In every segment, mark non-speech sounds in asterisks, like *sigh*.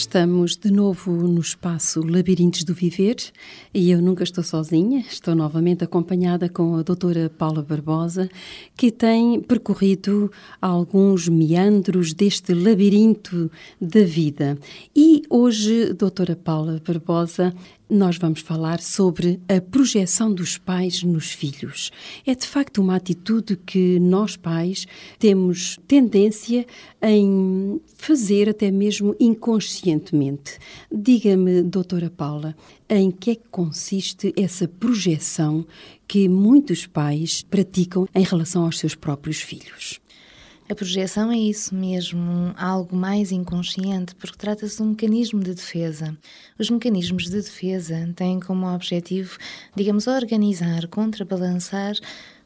Estamos de novo no espaço Labirintos do Viver e eu nunca estou sozinha, estou novamente acompanhada com a doutora Paula Barbosa, que tem percorrido alguns meandros deste labirinto da vida. E hoje, doutora Paula Barbosa, nós vamos falar sobre a projeção dos pais nos filhos. É de facto uma atitude que nós pais temos tendência em fazer até mesmo inconscientemente. Diga-me, doutora Paula, em que é que consiste essa projeção que muitos pais praticam em relação aos seus próprios filhos? A projeção é isso mesmo, algo mais inconsciente, porque trata-se de um mecanismo de defesa. Os mecanismos de defesa têm como objetivo, digamos, organizar, contrabalançar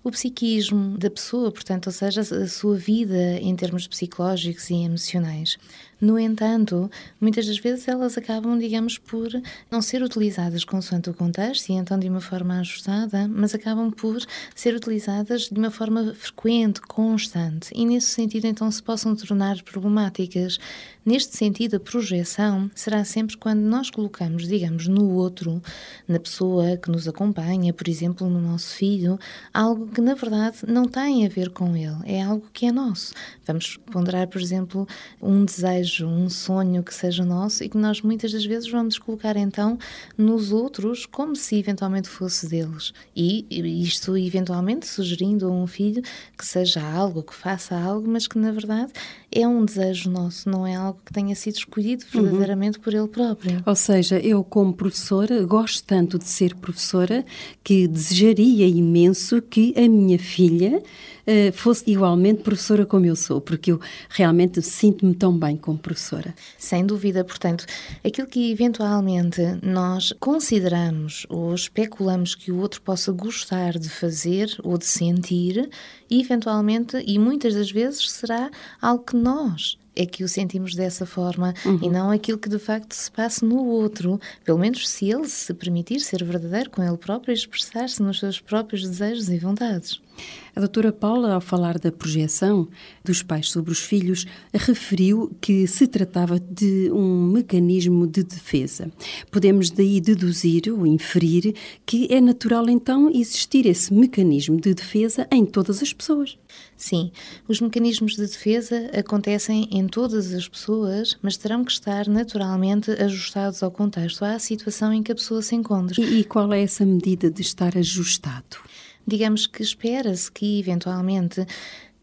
o psiquismo da pessoa, portanto, ou seja, a sua vida em termos psicológicos e emocionais. No entanto, muitas das vezes elas acabam, digamos, por não ser utilizadas consoante o contexto e então de uma forma ajustada, mas acabam por ser utilizadas de uma forma frequente, constante e nesse sentido então se possam tornar problemáticas. Neste sentido, a projeção será sempre quando nós colocamos, digamos, no outro, na pessoa que nos acompanha, por exemplo, no nosso filho, algo que na verdade não tem a ver com ele, é algo que é nosso. Vamos ponderar, por exemplo, um desejo desejo, um sonho que seja nosso e que nós muitas das vezes vamos colocar então nos outros como se eventualmente fosse deles. E isto eventualmente sugerindo a um filho que seja algo, que faça algo, mas que na verdade é um desejo nosso, não é algo que tenha sido escolhido uhum. verdadeiramente uhum. por ele próprio. Ou seja, eu como professora gosto tanto de ser professora que desejaria imenso que a minha filha uh, fosse igualmente professora como eu sou, porque eu realmente sinto-me tão bem como professora. Sem dúvida, portanto, aquilo que eventualmente nós consideramos ou especulamos que o outro possa gostar de fazer ou de sentir, eventualmente e muitas das vezes será algo que nós é que o sentimos dessa forma uhum. e não aquilo que de facto se passa no outro. Pelo menos se ele se permitir ser verdadeiro com ele próprio e expressar-se nos seus próprios desejos e vontades. A doutora Paula, ao falar da projeção dos pais sobre os filhos, referiu que se tratava de um mecanismo de defesa. Podemos daí deduzir ou inferir que é natural então existir esse mecanismo de defesa em todas as pessoas. Sim, os mecanismos de defesa acontecem em todas as pessoas, mas terão que estar naturalmente ajustados ao contexto, à situação em que a pessoa se encontra. E, e qual é essa medida de estar ajustado? Digamos que espera-se que eventualmente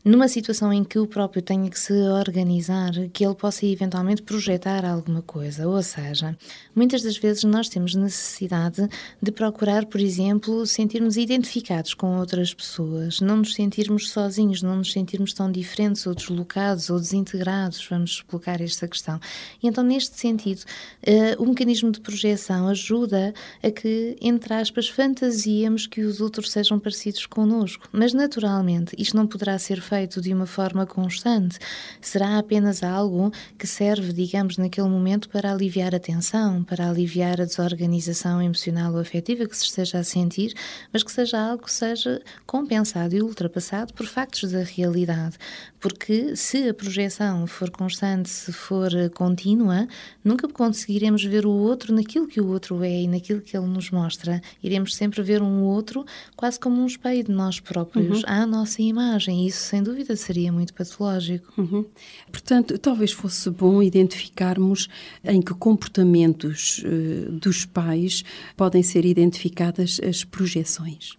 numa situação em que o próprio tenha que se organizar, que ele possa eventualmente projetar alguma coisa. Ou seja, muitas das vezes nós temos necessidade de procurar, por exemplo, sentirmos identificados com outras pessoas, não nos sentirmos sozinhos, não nos sentirmos tão diferentes ou deslocados ou desintegrados, vamos colocar esta questão. E então, neste sentido, uh, o mecanismo de projeção ajuda a que, entre aspas, fantasiemos que os outros sejam parecidos connosco. Mas, naturalmente, isto não poderá ser feito de uma forma constante? Será apenas algo que serve, digamos, naquele momento para aliviar a tensão, para aliviar a desorganização emocional ou afetiva que se esteja a sentir, mas que seja algo que seja compensado e ultrapassado por factos da realidade? Porque se a projeção for constante, se for contínua, nunca conseguiremos ver o outro naquilo que o outro é e naquilo que ele nos mostra. Iremos sempre ver um outro quase como um espelho de nós próprios, uhum. à nossa imagem. Isso, sem sem dúvida seria muito patológico. Uhum. Portanto, talvez fosse bom identificarmos em que comportamentos uh, dos pais podem ser identificadas as projeções.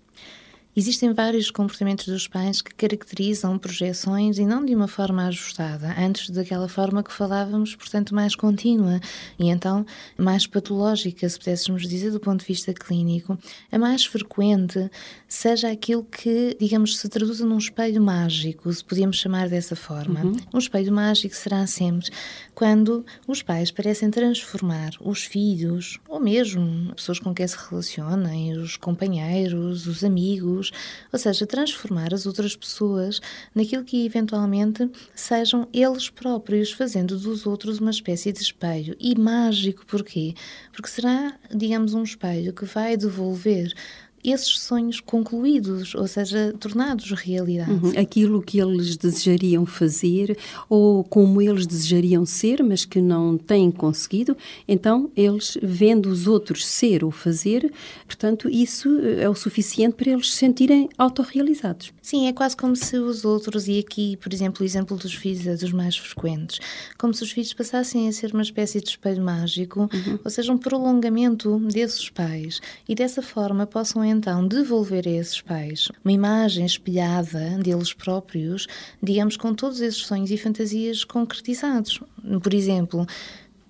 Existem vários comportamentos dos pais que caracterizam projeções e não de uma forma ajustada, antes daquela forma que falávamos, portanto, mais contínua e então mais patológica, se pudéssemos dizer, do ponto de vista clínico. A mais frequente seja aquilo que, digamos, se traduza num espelho mágico, se podíamos chamar dessa forma. Uhum. Um espelho mágico será sempre quando os pais parecem transformar os filhos, ou mesmo pessoas com quem se relacionam, os companheiros, os amigos, amigos, ou seja, transformar as outras pessoas naquilo que eventualmente sejam eles próprios, fazendo dos outros uma espécie de espelho. E mágico, porquê? Porque será, digamos, um espelho que vai devolver esses sonhos concluídos, ou seja, tornados realidade. Uhum. Aquilo que eles desejariam fazer ou como eles desejariam ser, mas que não têm conseguido, então eles, vendo os outros ser ou fazer, portanto, isso é o suficiente para eles se sentirem autorrealizados. Sim, é quase como se os outros, e aqui, por exemplo, o exemplo dos filhos é dos mais frequentes, como se os filhos passassem a ser uma espécie de espelho mágico, uhum. ou seja, um prolongamento desses pais, e dessa forma possam então devolver a esses pais uma imagem espelhada deles próprios, digamos, com todos esses sonhos e fantasias concretizados. Por exemplo,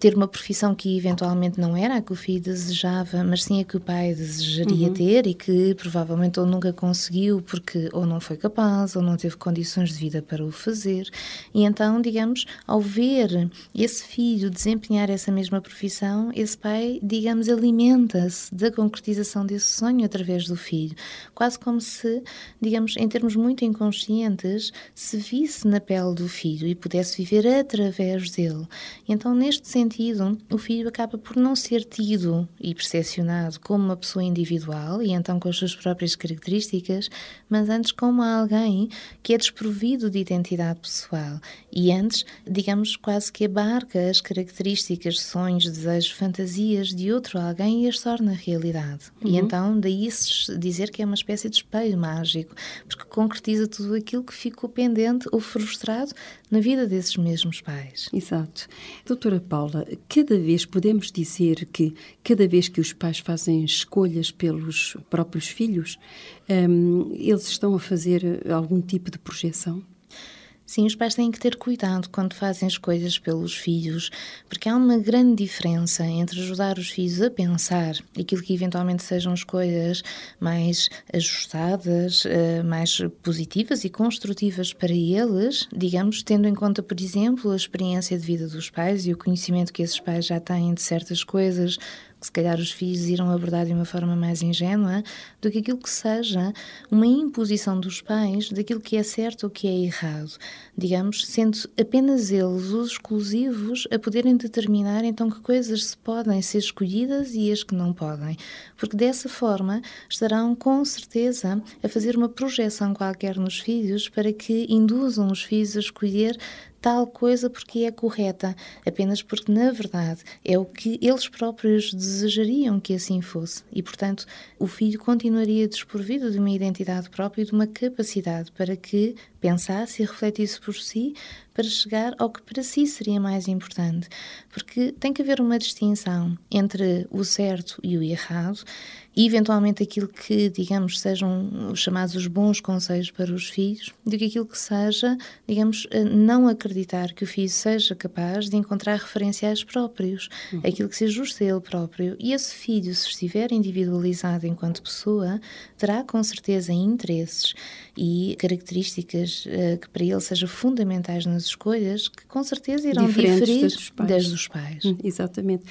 ter uma profissão que eventualmente não era a que o filho desejava, mas sim a que o pai desejaria uhum. ter e que provavelmente ou nunca conseguiu porque ou não foi capaz ou não teve condições de vida para o fazer. E então, digamos, ao ver esse filho desempenhar essa mesma profissão, esse pai, digamos, alimenta-se da concretização desse sonho através do filho, quase como se, digamos, em termos muito inconscientes, se visse na pele do filho e pudesse viver através dele. Então, neste sentido, sentido, o filho acaba por não ser tido e percepcionado como uma pessoa individual e então com as suas próprias características, mas antes como alguém que é desprovido de identidade pessoal e antes, digamos, quase que abarca as características, sonhos, desejos, fantasias de outro alguém e as torna realidade. Uhum. E então, daí se dizer que é uma espécie de espelho mágico, porque concretiza tudo aquilo que ficou pendente ou frustrado na vida desses mesmos pais. Exato. Doutora Paula, cada vez podemos dizer que cada vez que os pais fazem escolhas pelos próprios filhos, um, eles estão a fazer algum tipo de projeção? Sim, os pais têm que ter cuidado quando fazem as coisas pelos filhos, porque há uma grande diferença entre ajudar os filhos a pensar aquilo que eventualmente sejam escolhas mais ajustadas, eh, mais positivas e construtivas para eles, digamos, tendo em conta, por exemplo, a experiência de vida dos pais e o conhecimento que esses pais já têm de certas coisas se calhar os filhos irão abordar de uma forma mais ingênua, do que aquilo que seja uma imposição dos pais daquilo que é certo ou que é errado. Digamos, sendo apenas eles os exclusivos a poderem determinar então que coisas se podem ser escolhidas e as que não podem. Porque dessa forma estarão com certeza a fazer uma projeção qualquer nos filhos para que induzam os filhos a escolher tal coisa porque é correta, apenas porque, na verdade, é o que eles próprios desejariam que assim fosse. E, portanto, o filho continuaria desprovido de uma identidade própria e de uma capacidade para que pensasse e refletisse por si para chegar ao que para si seria mais importante. Porque tem que haver uma distinção entre o certo e o errado e eventualmente aquilo que, digamos, sejam os chamados os bons conselhos para os filhos, do que aquilo que seja, digamos, não acreditar que o filho seja capaz de encontrar referenciais próprios, uhum. aquilo que se ajusta a ele próprio. E esse filho, se estiver individualizado enquanto pessoa, terá com certeza interesses e características uh, que para ele sejam fundamentais nas escolhas, que com certeza irão Diferentes diferir das dos pais. Das dos pais. Hum, exatamente.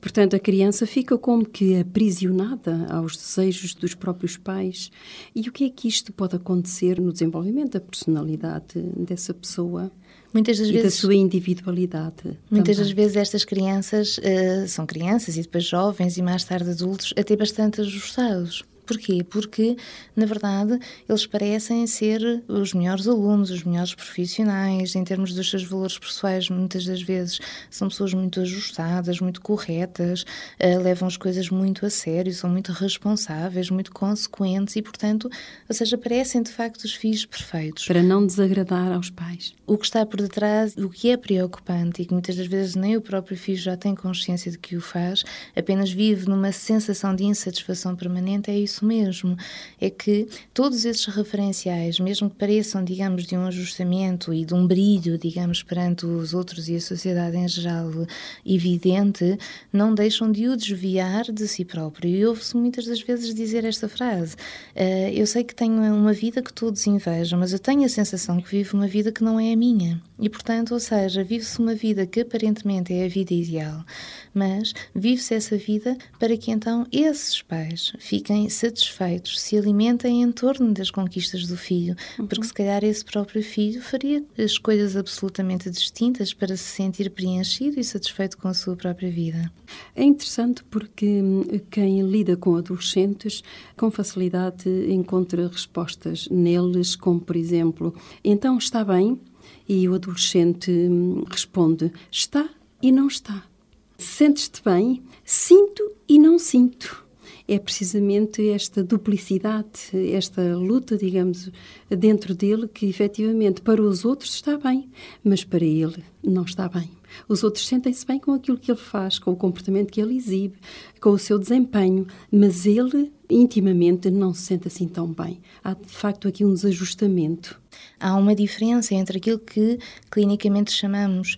Portanto, a criança fica como que aprisionada aos desejos dos próprios pais. E o que é que isto pode acontecer no desenvolvimento da personalidade dessa pessoa? Muitas das e vezes, da sua individualidade. Muitas também. das vezes estas crianças uh, são crianças e depois jovens e mais tarde adultos, até bastante ajustados. Porquê? Porque, na verdade, eles parecem ser os melhores alunos, os melhores profissionais, em termos dos seus valores pessoais, muitas das vezes são pessoas muito ajustadas, muito corretas, uh, levam as coisas muito a sério, são muito responsáveis, muito consequentes e, portanto, ou seja, parecem de facto os filhos perfeitos. Para não desagradar aos pais. O que está por detrás, o que é preocupante e que muitas das vezes nem o próprio filho já tem consciência de que o faz, apenas vive numa sensação de insatisfação permanente, é isso isso mesmo, é que todos esses referenciais, mesmo que pareçam, digamos, de um ajustamento e de um brilho, digamos, perante os outros e a sociedade em geral evidente, não deixam de o desviar de si próprio. E ouve-se muitas das vezes dizer esta frase: uh, Eu sei que tenho uma vida que todos invejam, mas eu tenho a sensação que vivo uma vida que não é a minha. E, portanto, ou seja, vive-se uma vida que aparentemente é a vida ideal, mas vive-se essa vida para que então esses pais fiquem satisfeitos satisfeitos se alimentem em torno das conquistas do filho, uhum. porque se calhar esse próprio filho faria as coisas absolutamente distintas para se sentir preenchido e satisfeito com a sua própria vida. É interessante porque hum, quem lida com adolescentes com facilidade encontra respostas neles, como por exemplo, então está bem? E o adolescente hum, responde: está e não está. Sentes-te bem? Sinto e não sinto. É precisamente esta duplicidade, esta luta, digamos, dentro dele, que efetivamente para os outros está bem, mas para ele não está bem. Os outros sentem-se bem com aquilo que ele faz, com o comportamento que ele exibe, com o seu desempenho, mas ele intimamente não se sente assim tão bem. Há de facto aqui um desajustamento. Há uma diferença entre aquilo que clinicamente chamamos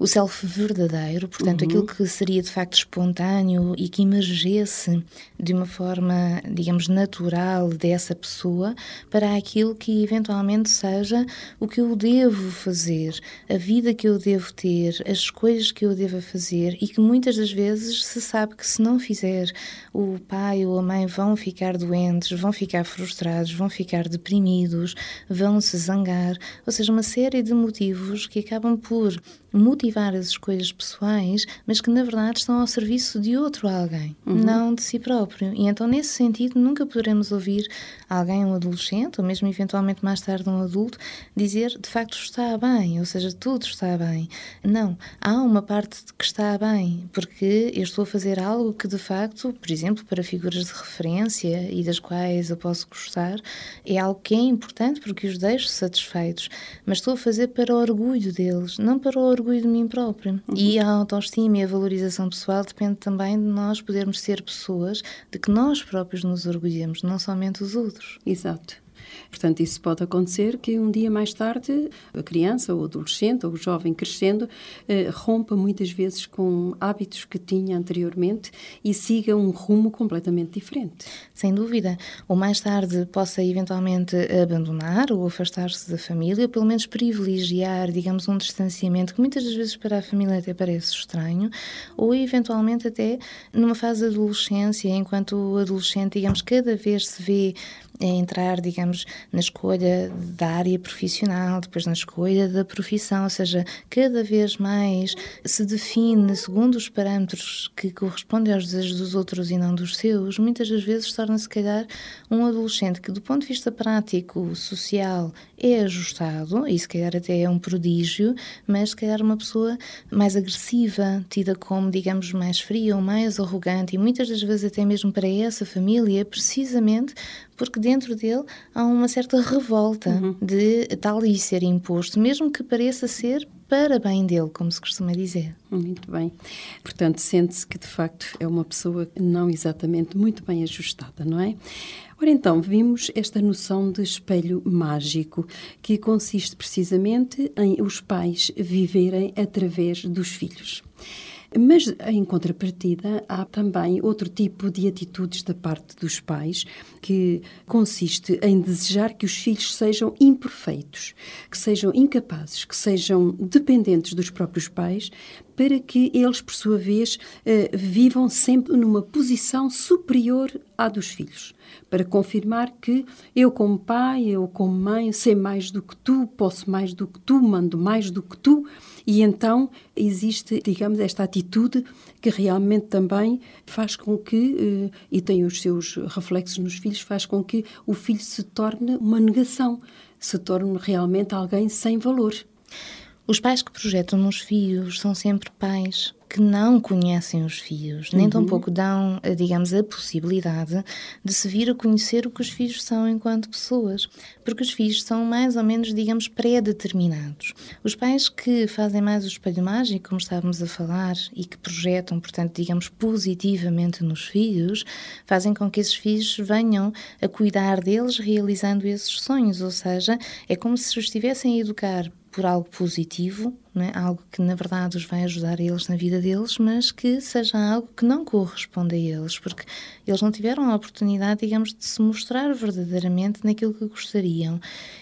o self verdadeiro, portanto, uhum. aquilo que seria de facto espontâneo e que emergesse de uma forma, digamos, natural dessa pessoa, para aquilo que eventualmente seja o que eu devo fazer, a vida que eu devo ter, as escolhas que eu devo fazer e que muitas das vezes se sabe que se não fizer, o pai ou a mãe vão ficar doentes, vão ficar frustrados, vão ficar deprimidos, vão se zangar, ou seja, uma série de motivos que acabam por motivar as escolhas pessoais, mas que na verdade estão ao serviço de outro alguém, uhum. não de si próprio. E então, nesse sentido, nunca poderemos ouvir alguém, um adolescente, ou mesmo eventualmente mais tarde um adulto, dizer de facto está bem, ou seja, tudo está bem. Não, há uma parte que está bem, porque eu estou a fazer algo que de facto, por exemplo, para figuras de referência e das quais eu posso gostar, é algo que é importante porque os deixo satisfeitos, mas estou a fazer para o orgulho deles, não para o orgulho de mim próprio. Uhum. E a autoestima e a valorização pessoal depende também de nós podermos ser pessoas de que nós próprios nos orgulhemos, não somente os outros. Exato. Portanto, isso pode acontecer que um dia mais tarde a criança ou o adolescente ou o jovem crescendo eh, rompa muitas vezes com hábitos que tinha anteriormente e siga um rumo completamente diferente. Sem dúvida. Ou mais tarde possa eventualmente abandonar ou afastar-se da família, ou pelo menos privilegiar, digamos, um distanciamento que muitas das vezes para a família até parece estranho, ou eventualmente até numa fase de adolescência, enquanto o adolescente, digamos, cada vez se vê a entrar, digamos, na escolha da área profissional, depois na escolha da profissão, ou seja, cada vez mais se define segundo os parâmetros que correspondem aos desejos dos outros e não dos seus, muitas das vezes torna-se, calhar, um adolescente que, do ponto de vista prático, social, é ajustado, e se calhar até é um prodígio, mas se calhar uma pessoa mais agressiva, tida como, digamos, mais fria ou mais arrogante, e muitas das vezes até mesmo para essa família, precisamente porque dentro dele há uma certa revolta uhum. de tal e ser imposto, mesmo que pareça ser para bem dele, como se costuma dizer. Muito bem. Portanto, sente-se que de facto é uma pessoa não exatamente muito bem ajustada, não é? Ora então, vimos esta noção de espelho mágico, que consiste precisamente em os pais viverem através dos filhos. Mas, em contrapartida, há também outro tipo de atitudes da parte dos pais, que consiste em desejar que os filhos sejam imperfeitos, que sejam incapazes, que sejam dependentes dos próprios pais, para que eles, por sua vez, eh, vivam sempre numa posição superior à dos filhos, para confirmar que eu, como pai, eu, como mãe, sei mais do que tu, posso mais do que tu, mando mais do que tu, e então existe, digamos, esta atitude que realmente também faz com que, eh, e tem os seus reflexos nos filhos, faz com que o filho se torne uma negação, se torne realmente alguém sem valor. Os pais que projetam nos filhos são sempre pais que não conhecem os filhos, nem uhum. tampouco dão, eh, digamos, a possibilidade de se vir a conhecer o que os filhos são enquanto pessoas, porque os filhos são mais ou menos, digamos, pré-determinados. Os pais que fazem mais o espelho mágico, como estávamos a falar, e que projetam, portanto, digamos, positivamente nos filhos, fazem com que esses filhos venham a cuidar deles realizando esses sonhos, ou seja, é como se os estivessem a educar por algo positivo, é? algo que na verdade os vai ajudar eles na vida deles, mas que seja algo que não corresponde a eles, porque eles não tiveram a oportunidade, digamos, de se mostrar verdadeiramente naquilo que gostariam.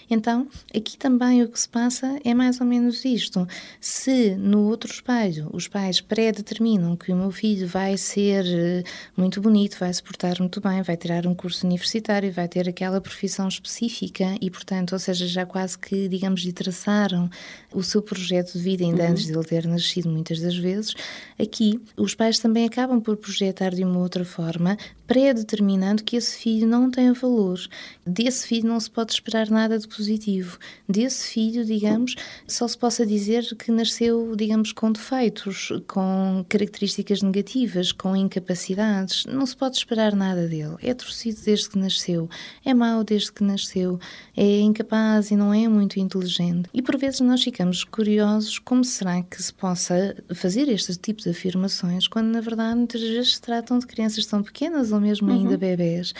Então, aqui também o que se passa é mais ou menos isto. Se no outro espelho os pais pré-determinam que o meu filho vai ser eh, muito bonito, vai se portar muito bem, vai tirar um curso universitário, vai ter aquela profissão específica e, portanto, ou seja, já quase que, digamos, lhe traçaram o seu projeto de vida ainda uhum. antes de ele ter nascido, muitas das vezes, aqui os pais também acabam por projetar de uma outra forma, pré-determinando que esse filho não tem valor. Desse filho não se pode esperar nada de positivo. Desse filho, digamos, só se possa dizer que nasceu, digamos, com defeitos, com características negativas, com incapacidades. Não se pode esperar nada dele. É torcido desde que nasceu, é mau desde que nasceu, é incapaz e não é muito inteligente. E por vezes nós ficamos curiosos como será que se possa fazer este tipo de afirmações quando na verdade muitas vezes se tratam de crianças tão pequenas ou mesmo ainda uhum. bebês.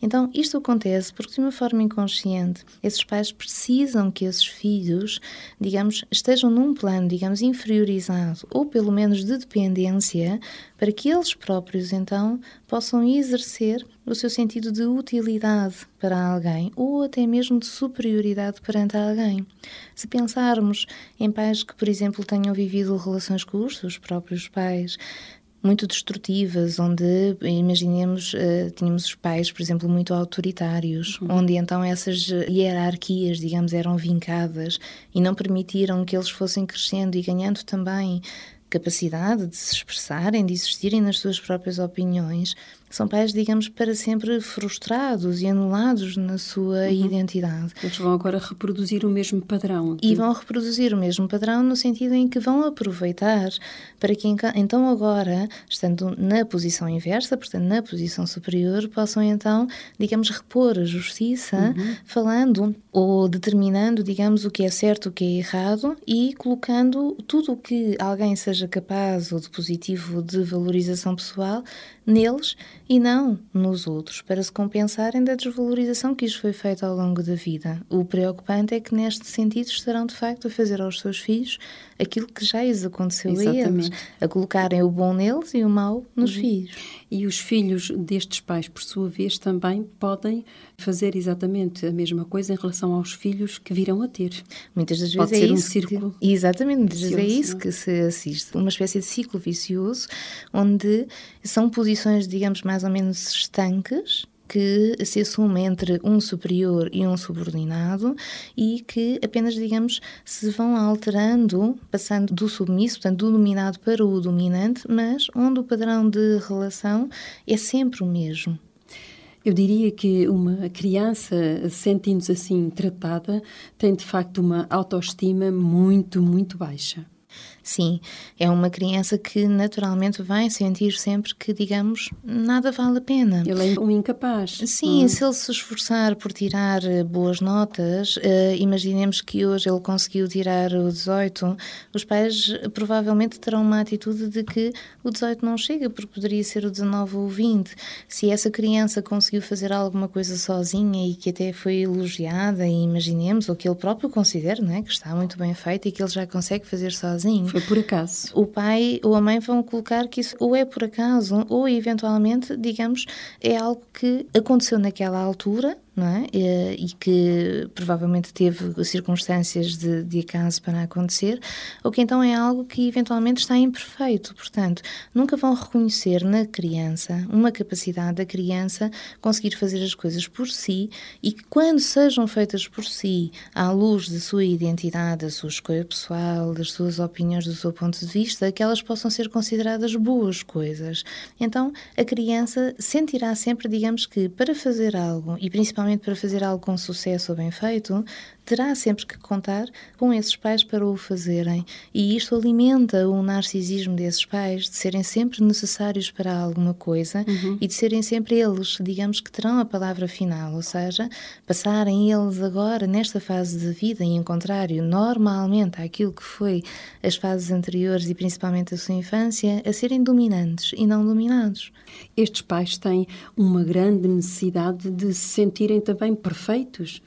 Então, isto acontece porque, de uma forma inconsciente, esses pais precisam que esses filhos, digamos, estejam num plano, digamos, inferiorizado ou pelo menos de dependência, para que eles próprios, então, possam exercer o seu sentido de utilidade para alguém ou até mesmo de superioridade perante alguém. Se pensarmos em pais que, por exemplo, tenham vivido relações com os seus próprios pais, muito destrutivas, onde, imaginemos, uh, tínhamos os pais, por exemplo, muito autoritários, uhum. onde então essas hierarquias, digamos, eram vincadas e não permitiram que eles fossem crescendo e ganhando também capacidade de se expressarem, de existirem nas suas próprias opiniões são pais, digamos, para sempre frustrados e anulados na sua uhum. identidade. Eles vão agora reproduzir o mesmo padrão. De... E vão reproduzir o mesmo padrão no sentido em que vão aproveitar para que então agora, estando na posição inversa, portanto na posição superior, possam então, digamos, repor a justiça, uhum. falando ou determinando, digamos, o que é certo, o que é errado e colocando tudo o que alguém seja capaz ou de positivo de valorização pessoal neles e não nos outros, para se compensarem da desvalorização que lhes foi feita ao longo da vida. O preocupante é que, neste sentido, estarão de facto a fazer aos seus filhos aquilo que já lhes aconteceu Exatamente. a eles, a colocarem o bom neles e o mau nos uhum. filhos. E os filhos destes pais, por sua vez, também podem fazer exatamente a mesma coisa em relação aos filhos que virão a ter. Muitas das vezes Pode é ser um círculo. Que, exatamente, muitas vezes é isso que se assiste. Uma espécie de ciclo vicioso onde são posições, digamos, mais ou menos estanques que se assume entre um superior e um subordinado e que apenas, digamos, se vão alterando, passando do submisso, portanto, do dominado para o dominante, mas onde o padrão de relação é sempre o mesmo. Eu diria que uma criança, sentindo-se assim tratada, tem de facto uma autoestima muito, muito baixa. Sim, é uma criança que naturalmente vai sentir sempre que, digamos, nada vale a pena. Ele é um incapaz. Sim, hum. se ele se esforçar por tirar eh, boas notas, uh, imaginemos que hoje ele conseguiu tirar o 18, os pais provavelmente terão uma atitude de que o 18 não chega, porque poderia ser o 19 ou o 20. Se essa criança conseguiu fazer alguma coisa sozinha e que até foi elogiada, imaginemos, ou que ele próprio considera não é, que está muito bem feito e que ele já consegue fazer sozinho foi por acaso. O pai ou a mãe vão colocar que isso ou é por acaso ou eventualmente, digamos, é algo que aconteceu naquela altura não é? E, que provavelmente teve circunstâncias de, de acaso para acontecer, ou que então é algo que eventualmente está imperfeito. Portanto, nunca vão reconhecer na criança uma capacidade da criança conseguir fazer as coisas por si e que, quando sejam feitas por si, à luz da sua identidade, da sua escolha pessoal, das suas opiniões, do seu ponto de vista, que elas possam ser consideradas boas coisas. Então, a criança sentirá sempre, digamos que, para fazer algo, e principalmente principalmente para fazer algo com sucesso ou bem feito, terá sempre que contar com esses pais para o fazerem. E isto alimenta o narcisismo desses pais, de serem sempre necessários para alguma coisa uhum. e de serem sempre eles, digamos, que terão a palavra final. Ou seja, passarem eles agora, nesta fase de vida, e em contrário, normalmente àquilo que foi as fases anteriores e principalmente a sua infância, a serem dominantes e não dominados. Estes pais têm uma grande necessidade de se sentirem também perfeitos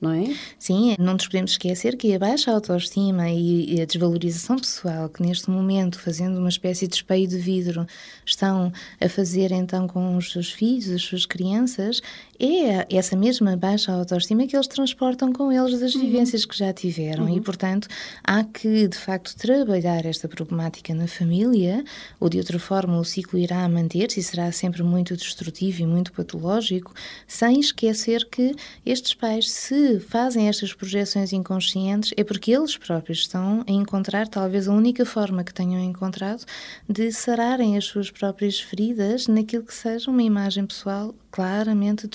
não é? Sim, não nos podemos esquecer que a baixa autoestima e a desvalorização pessoal que neste momento, fazendo uma espécie de espelho de vidro, estão a fazer então com os seus filhos, as suas crianças, é essa mesma baixa autoestima que eles transportam com eles das uhum. vivências que já tiveram uhum. e, portanto, há que de facto trabalhar esta problemática na família, ou de outra forma o ciclo irá manter-se e será sempre muito destrutivo e muito patológico, sem esquecer que estes pais, se fazem estas projeções inconscientes é porque eles próprios estão a encontrar talvez a única forma que tenham encontrado de sararem as suas próprias feridas naquilo que seja uma imagem pessoal claramente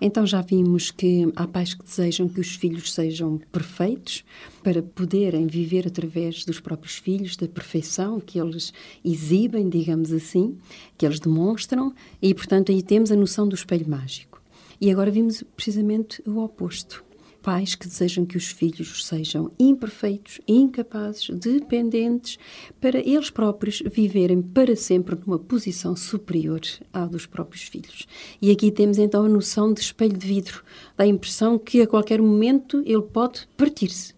Então já vimos que há pais que desejam que os filhos sejam perfeitos para poderem viver através dos próprios filhos, da perfeição que eles exibem, digamos assim, que eles demonstram, e portanto aí temos a noção do espelho mágico. E agora vimos precisamente o oposto. Pais que desejam que os filhos sejam imperfeitos, incapazes, dependentes, para eles próprios viverem para sempre numa posição superior à dos próprios filhos. E aqui temos então a noção de espelho de vidro, dá a impressão que a qualquer momento ele pode partir-se.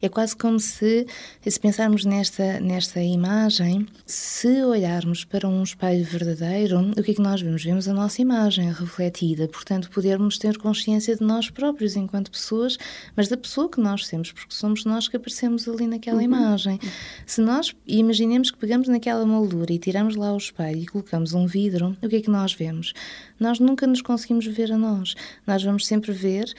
É quase como se, se pensarmos nesta, nesta imagem, se olharmos para um espelho verdadeiro, o que é que nós vemos? Vemos a nossa imagem refletida, portanto, podermos ter consciência de nós próprios enquanto pessoas, mas da pessoa que nós somos, porque somos nós que aparecemos ali naquela uhum. imagem. Se nós imaginemos que pegamos naquela moldura e tiramos lá o espelho e colocamos um vidro, o que é que nós vemos? Nós nunca nos conseguimos ver a nós. Nós vamos sempre ver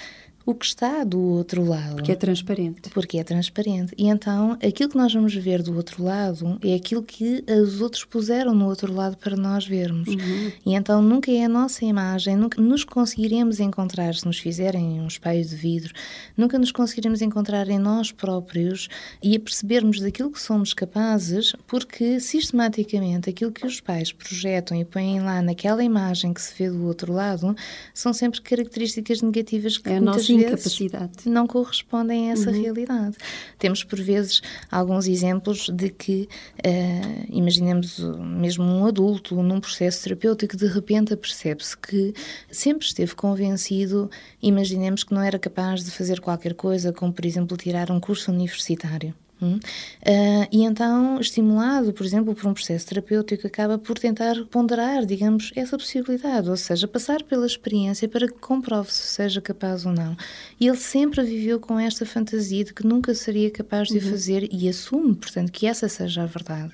o que está do outro lado. Porque é transparente. Porque é transparente. E então aquilo que nós vamos ver do outro lado é aquilo que os outros puseram no outro lado para nós vermos. Uhum. E então nunca é a nossa imagem, nunca nos conseguiremos encontrar, se nos fizerem um espelho de vidro, nunca nos conseguiremos encontrar em nós próprios e a percebermos daquilo que somos capazes, porque sistematicamente aquilo que os pais projetam e põem lá naquela imagem que se vê do outro lado são sempre características negativas que é muitas incapacidade. não correspondem a essa uhum. realidade. Temos, por vezes, alguns exemplos de que, uh, imaginemos mesmo um adulto num processo terapêutico, de repente percebe-se que sempre esteve convencido, imaginemos que não era capaz de fazer qualquer coisa, como, por exemplo, tirar um curso universitário. Uh, e então, estimulado, por exemplo, por um processo terapêutico, acaba por tentar ponderar, digamos, essa possibilidade, ou seja, passar pela experiência para que comprove se seja capaz ou não. E ele sempre viveu com esta fantasia de que nunca seria capaz de uhum. fazer e assume, portanto, que essa seja a verdade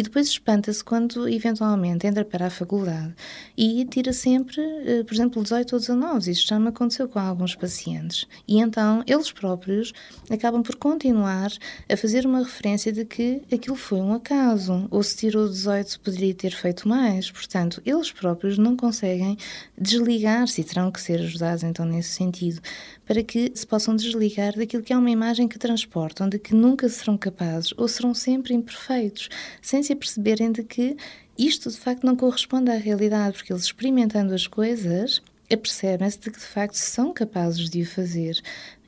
e depois espanta-se quando eventualmente entra para a faculdade e tira sempre, eh, por exemplo, 18 ou 19. Isto já me aconteceu com alguns pacientes. E então eles próprios acabam por continuar a fazer uma referência de que aquilo foi um acaso, ou se tirou 18 poderia ter feito mais. Portanto, eles próprios não conseguem desligar-se e terão que ser ajudados então nesse sentido para que se possam desligar daquilo que é uma imagem que transportam, de que nunca serão capazes ou serão sempre imperfeitos, sem se aperceberem de que isto de facto não corresponde à realidade, porque eles experimentando as coisas apercebem-se de que de facto são capazes de o fazer.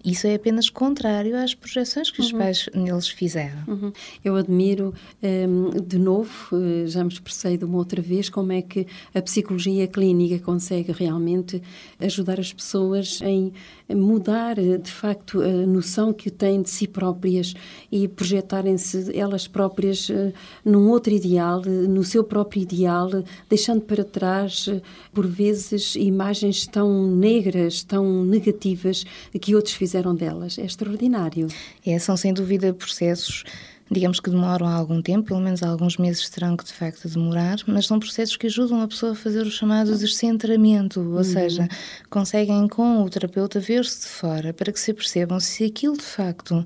Isso é apenas contrário às projeções que os uhum. pais neles fizeram. Uhum. Eu admiro, um, de novo, eh, já me expressei de uma outra vez, como é que a psicologia clínica consegue realmente ajudar as pessoas em mudar, de facto, a noção que têm de si próprias e projetarem-se elas próprias uh, num outro ideal, no seu próprio ideal, deixando para trás, por vezes, imagens tão negras, tão negativas que outros fizeram fizeram delas. É extraordinário. É, são sem dúvida processos digamos que demoram algum tempo, pelo menos alguns meses terão que de facto demorar, mas são processos que ajudam a pessoa a fazer o chamado descentramento, ou uhum. seja, conseguem com o terapeuta ver-se de fora para que se percebam se aquilo de facto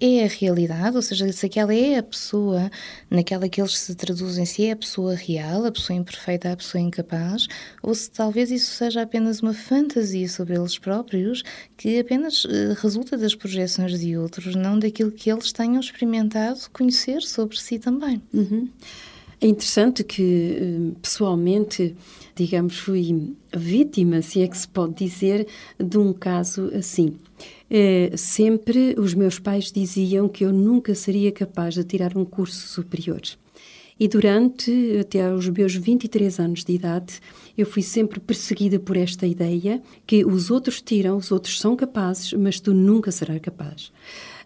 é a realidade, ou seja, se aquela é a pessoa naquela que eles se traduzem, se é a pessoa real, a pessoa imperfeita, a pessoa incapaz, ou se talvez isso seja apenas uma fantasia sobre eles próprios que apenas uh, resulta das projeções de outros, não daquilo que eles tenham experimentado conhecer sobre si também. Uhum. É interessante que, eh, pessoalmente, digamos, fui vítima, se é que se pode dizer, de um caso assim. É, sempre os meus pais diziam que eu nunca seria capaz de tirar um curso superior. E durante até os meus 23 anos de idade, eu fui sempre perseguida por esta ideia que os outros tiram, os outros são capazes, mas tu nunca serás capaz.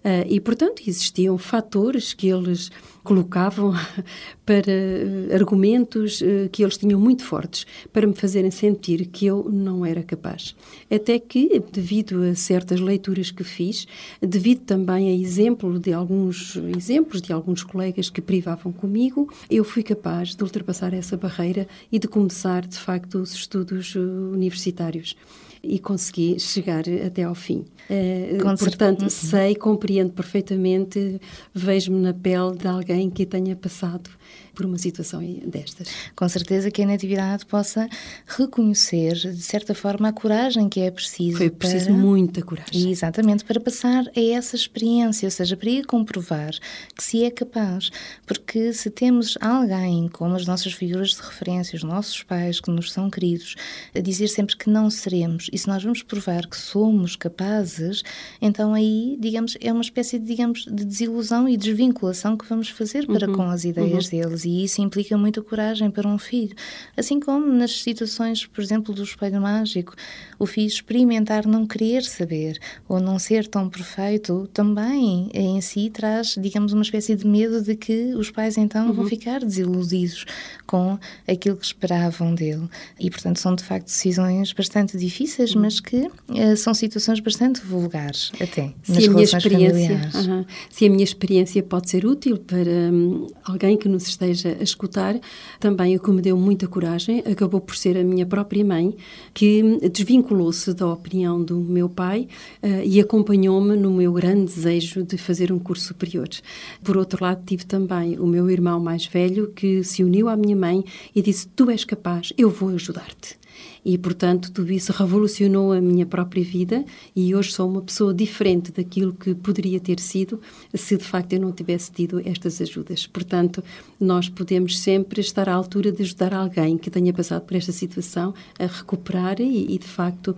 Uh, e, portanto, existiam fatores que eles colocavam *laughs* para uh, argumentos uh, que eles tinham muito fortes para me fazerem sentir que eu não era capaz. Até que, devido a certas leituras que fiz, devido também a exemplo de alguns exemplos de alguns colegas que privavam comigo, eu fui capaz de ultrapassar essa barreira e de começar, de facto, os estudos universitários e consegui chegar até ao fim. Uh, portanto, uhum. sei, compreendo perfeitamente, vejo-me na pele de alguém que tenha passado por uma situação destas. Com certeza que a Natividade possa reconhecer, de certa forma, a coragem que é preciso. Foi preciso para... muita coragem. Exatamente, para passar a essa experiência, ou seja, para ir comprovar que se é capaz. Porque se temos alguém, como as nossas figuras de referência, os nossos pais que nos são queridos, a dizer sempre que não seremos, e se nós vamos provar que somos capazes, então aí, digamos, é uma espécie de, digamos, de desilusão e desvinculação que vamos fazer para uhum. com as ideias uhum. deles e isso implica muita coragem para um filho. Assim como nas situações, por exemplo, do espelho mágico, o filho experimentar não querer saber ou não ser tão perfeito também em si traz, digamos, uma espécie de medo de que os pais então uhum. vão ficar desiludidos com aquilo que esperavam dele. E, portanto, são de facto decisões bastante difíceis, uhum. mas que uh, são situações bastante vulgares até se nas a minha experiência, uh -huh, Se a minha experiência pode ser útil para um, alguém que nos esteja esteja a escutar, também o que me deu muita coragem acabou por ser a minha própria mãe, que desvinculou-se da opinião do meu pai uh, e acompanhou-me no meu grande desejo de fazer um curso superior. Por outro lado, tive também o meu irmão mais velho que se uniu à minha mãe e disse: Tu és capaz, eu vou ajudar-te e, portanto, tudo isso revolucionou a minha própria vida e hoje sou uma pessoa diferente daquilo que poderia ter sido se de facto eu não tivesse tido estas ajudas. Portanto, nós podemos sempre estar à altura de ajudar alguém que tenha passado por esta situação a recuperar e, e de facto,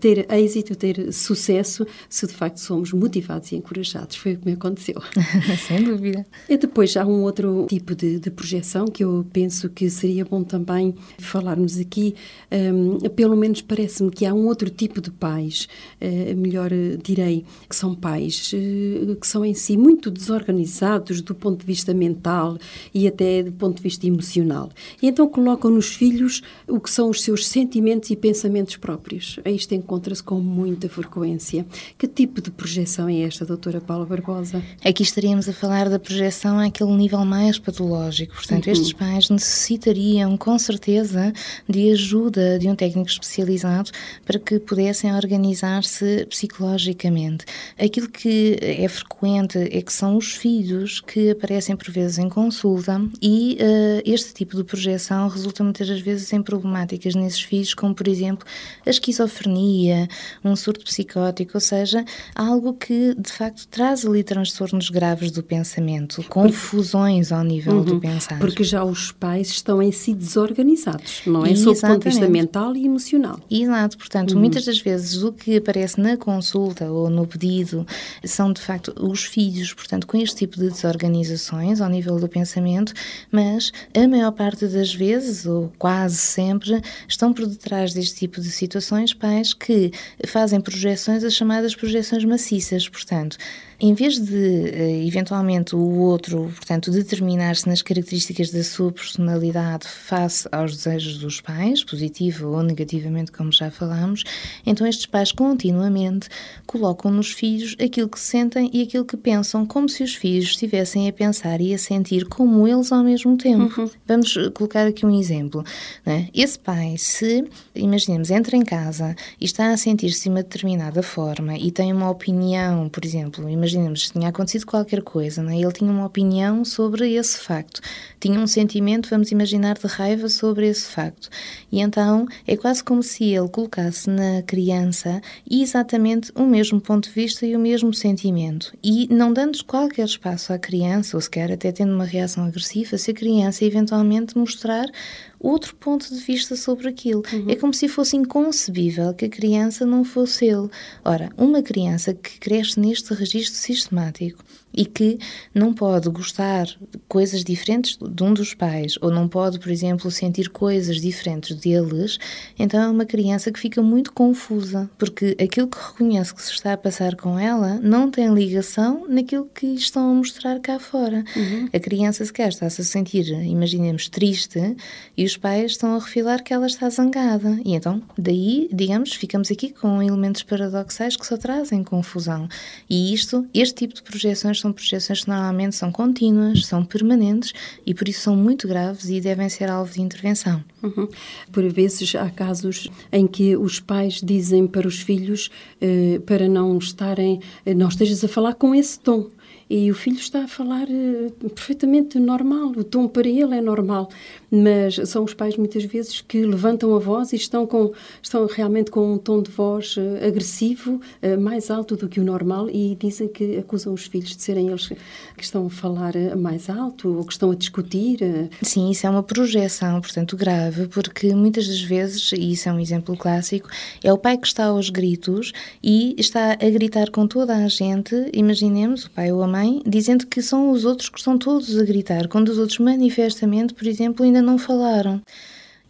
ter êxito, ter sucesso, se de facto somos motivados e encorajados. Foi o que me aconteceu. *laughs* Sem dúvida. E depois há um outro tipo de, de projeção que eu penso que seria bom também falarmos aqui. Um, pelo menos parece-me que há um outro tipo de pais, uh, melhor uh, direi, que são pais uh, que são em si muito desorganizados do ponto de vista mental e até do ponto de vista emocional. E então colocam nos filhos o que são os seus sentimentos e pensamentos próprios. Isto encontra-se com muita frequência. Que tipo de projeção é esta, doutora Paula Barbosa? Aqui estaríamos a falar da projeção àquele nível mais patológico. Portanto, uhum. estes pais necessitariam, com certeza, de ajuda de um técnico especializado para que pudessem organizar-se psicologicamente. Aquilo que é frequente é que são os filhos que aparecem por vezes em consulta e uh, este tipo de projeção resulta muitas das vezes em problemáticas nesses filhos, como por exemplo a esquizofrenia, um surto psicótico, ou seja, algo que de facto traz ali transtornos graves do pensamento, confusões ao nível uhum, do pensar. Porque já os pais estão em si desorganizados, não é? Sob o ponto de vista mental e emocional. Exato, portanto, uhum. muitas das vezes o que aparece na consulta ou no pedido são de facto os filhos, portanto, com este tipo de desorganizações ao nível do pensamento, mas a maior parte das vezes, ou quase sempre, estão por detrás deste tipo de situações pais que fazem projeções, as chamadas projeções maciças, portanto, em vez de, eh, eventualmente, o outro, portanto, determinar-se nas características da sua personalidade face aos desejos dos pais, positivo ou negativamente, como já falámos, então estes pais continuamente colocam nos filhos aquilo que sentem e aquilo que pensam, como se os filhos estivessem a pensar e a sentir como eles ao mesmo tempo. Uhum. Vamos colocar aqui um exemplo. Né? Esse pai, se, imaginemos, entra em casa e está a sentir-se de uma determinada forma e tem uma opinião, por exemplo, imaginemos, tinha acontecido qualquer coisa, né? ele tinha uma opinião sobre esse facto, tinha um sentimento, vamos imaginar, de raiva sobre esse facto. E então é quase como se ele colocasse na criança exatamente o mesmo ponto de vista e o mesmo sentimento. E não dando qualquer espaço à criança, ou sequer até tendo uma reação agressiva, se a criança eventualmente mostrar outro ponto de vista sobre aquilo. Uhum. É como se fosse inconcebível que a criança não fosse ele. Ora, uma criança que cresce neste registro sistemático e que não pode gostar de coisas diferentes de um dos pais ou não pode, por exemplo, sentir coisas diferentes deles, então é uma criança que fica muito confusa, porque aquilo que reconhece que se está a passar com ela não tem ligação naquilo que estão a mostrar cá fora. Uhum. A criança sequer está-se a sentir, imaginemos, triste e os pais estão a refilar que ela está zangada. E então, daí, digamos, ficamos aqui com elementos paradoxais que só trazem confusão. E isto, este tipo de projeções são projeções que normalmente são contínuas, são permanentes e por isso são muito graves e devem ser alvo de intervenção. Uhum. Por vezes há casos em que os pais dizem para os filhos eh, para não estarem, eh, não estejas a falar com esse tom e o filho está a falar uh, perfeitamente normal, o tom para ele é normal, mas são os pais muitas vezes que levantam a voz e estão, com, estão realmente com um tom de voz uh, agressivo, uh, mais alto do que o normal. E dizem que acusam os filhos de serem eles que estão a falar mais alto ou que estão a discutir. Sim, isso é uma projeção, portanto, grave, porque muitas das vezes, e isso é um exemplo clássico, é o pai que está aos gritos e está a gritar com toda a gente, imaginemos o pai ou a mãe, dizendo que são os outros que estão todos a gritar, quando os outros manifestamente, por exemplo, ainda não falaram.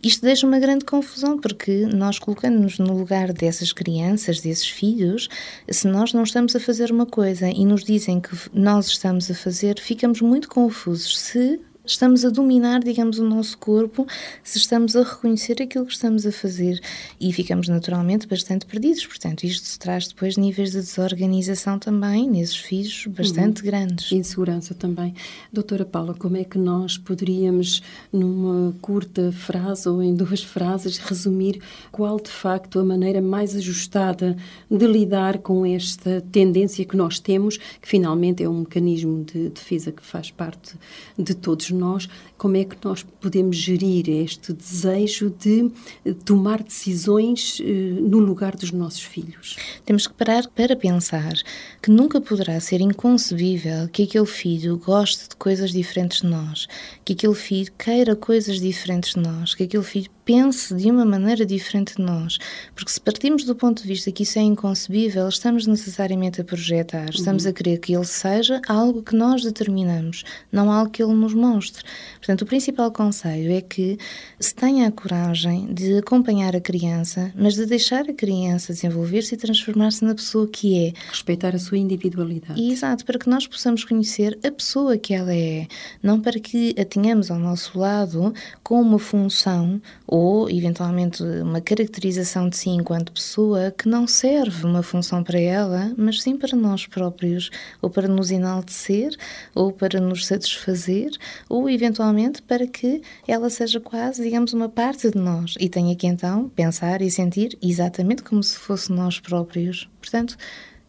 Isto deixa uma grande confusão, porque nós colocando-nos no lugar dessas crianças, desses filhos, se nós não estamos a fazer uma coisa e nos dizem que nós estamos a fazer, ficamos muito confusos se estamos a dominar, digamos, o nosso corpo, se estamos a reconhecer aquilo que estamos a fazer e ficamos naturalmente bastante perdidos. Portanto, isto traz depois níveis de desorganização também nesses filhos bastante uhum. grandes. Insegurança também. Doutora Paula, como é que nós poderíamos, numa curta frase ou em duas *laughs* frases, resumir qual de facto a maneira mais ajustada de lidar com esta tendência que nós temos, que finalmente é um mecanismo de defesa que faz parte de todos nós, como é que nós podemos gerir este desejo de eh, tomar decisões eh, no lugar dos nossos filhos? Temos que parar para pensar que nunca poderá ser inconcebível que aquele filho goste de coisas diferentes de nós, que aquele filho queira coisas diferentes de nós, que aquele filho pense de uma maneira diferente de nós. Porque se partimos do ponto de vista que isso é inconcebível, estamos necessariamente a projetar, estamos uhum. a querer que ele seja algo que nós determinamos, não algo que ele nos mostre. Portanto, o principal conselho é que se tenha a coragem de acompanhar a criança, mas de deixar a criança desenvolver-se e transformar-se na pessoa que é. Respeitar a sua individualidade. exato, para que nós possamos conhecer a pessoa que ela é, não para que a tenhamos ao nosso lado com uma função ou, eventualmente, uma caracterização de si enquanto pessoa que não serve uma função para ela, mas sim para nós próprios, ou para nos enaltecer, ou para nos satisfazer, ou, eventualmente, para que ela seja quase, digamos, uma parte de nós e tenha que então pensar e sentir exatamente como se fosse nós próprios. Portanto,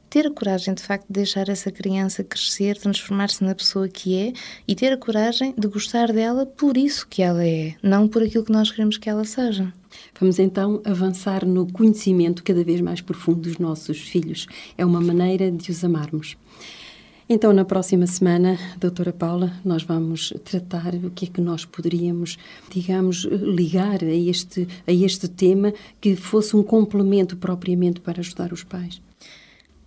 ter a coragem de facto de deixar essa criança crescer, transformar-se na pessoa que é e ter a coragem de gostar dela por isso que ela é, não por aquilo que nós queremos que ela seja. Vamos então avançar no conhecimento cada vez mais profundo dos nossos filhos. É uma maneira de os amarmos. Então, na próxima semana, doutora Paula, nós vamos tratar o que é que nós poderíamos, digamos, ligar a este, a este tema que fosse um complemento propriamente para ajudar os pais.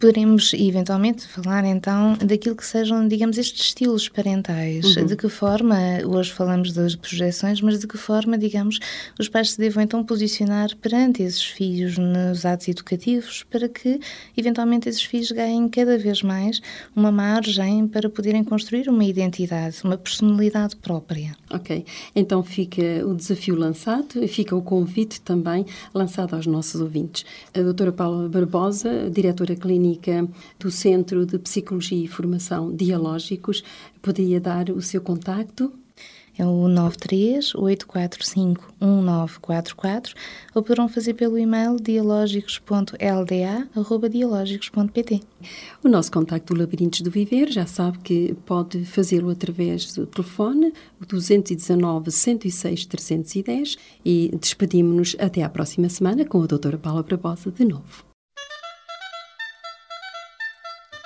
Poderemos eventualmente falar então daquilo que sejam, digamos, estes estilos parentais. Uhum. De que forma, hoje falamos das projeções, mas de que forma, digamos, os pais se devam então posicionar perante esses filhos nos atos educativos para que eventualmente esses filhos ganhem cada vez mais uma margem para poderem construir uma identidade, uma personalidade própria. Ok, então fica o desafio lançado e fica o convite também lançado aos nossos ouvintes. A doutora Paula Barbosa, diretora clínica clínica do Centro de Psicologia e Formação Dialógicos. Poderia dar o seu contacto? É o 93-845-1944 ou poderão fazer pelo e-mail dialógicos.lda.dialógicos.pt. O nosso contacto do Labirintos do Viver já sabe que pode fazê-lo através do telefone 219 106 310 e despedimos-nos até à próxima semana com a doutora Paula Barbosa de novo.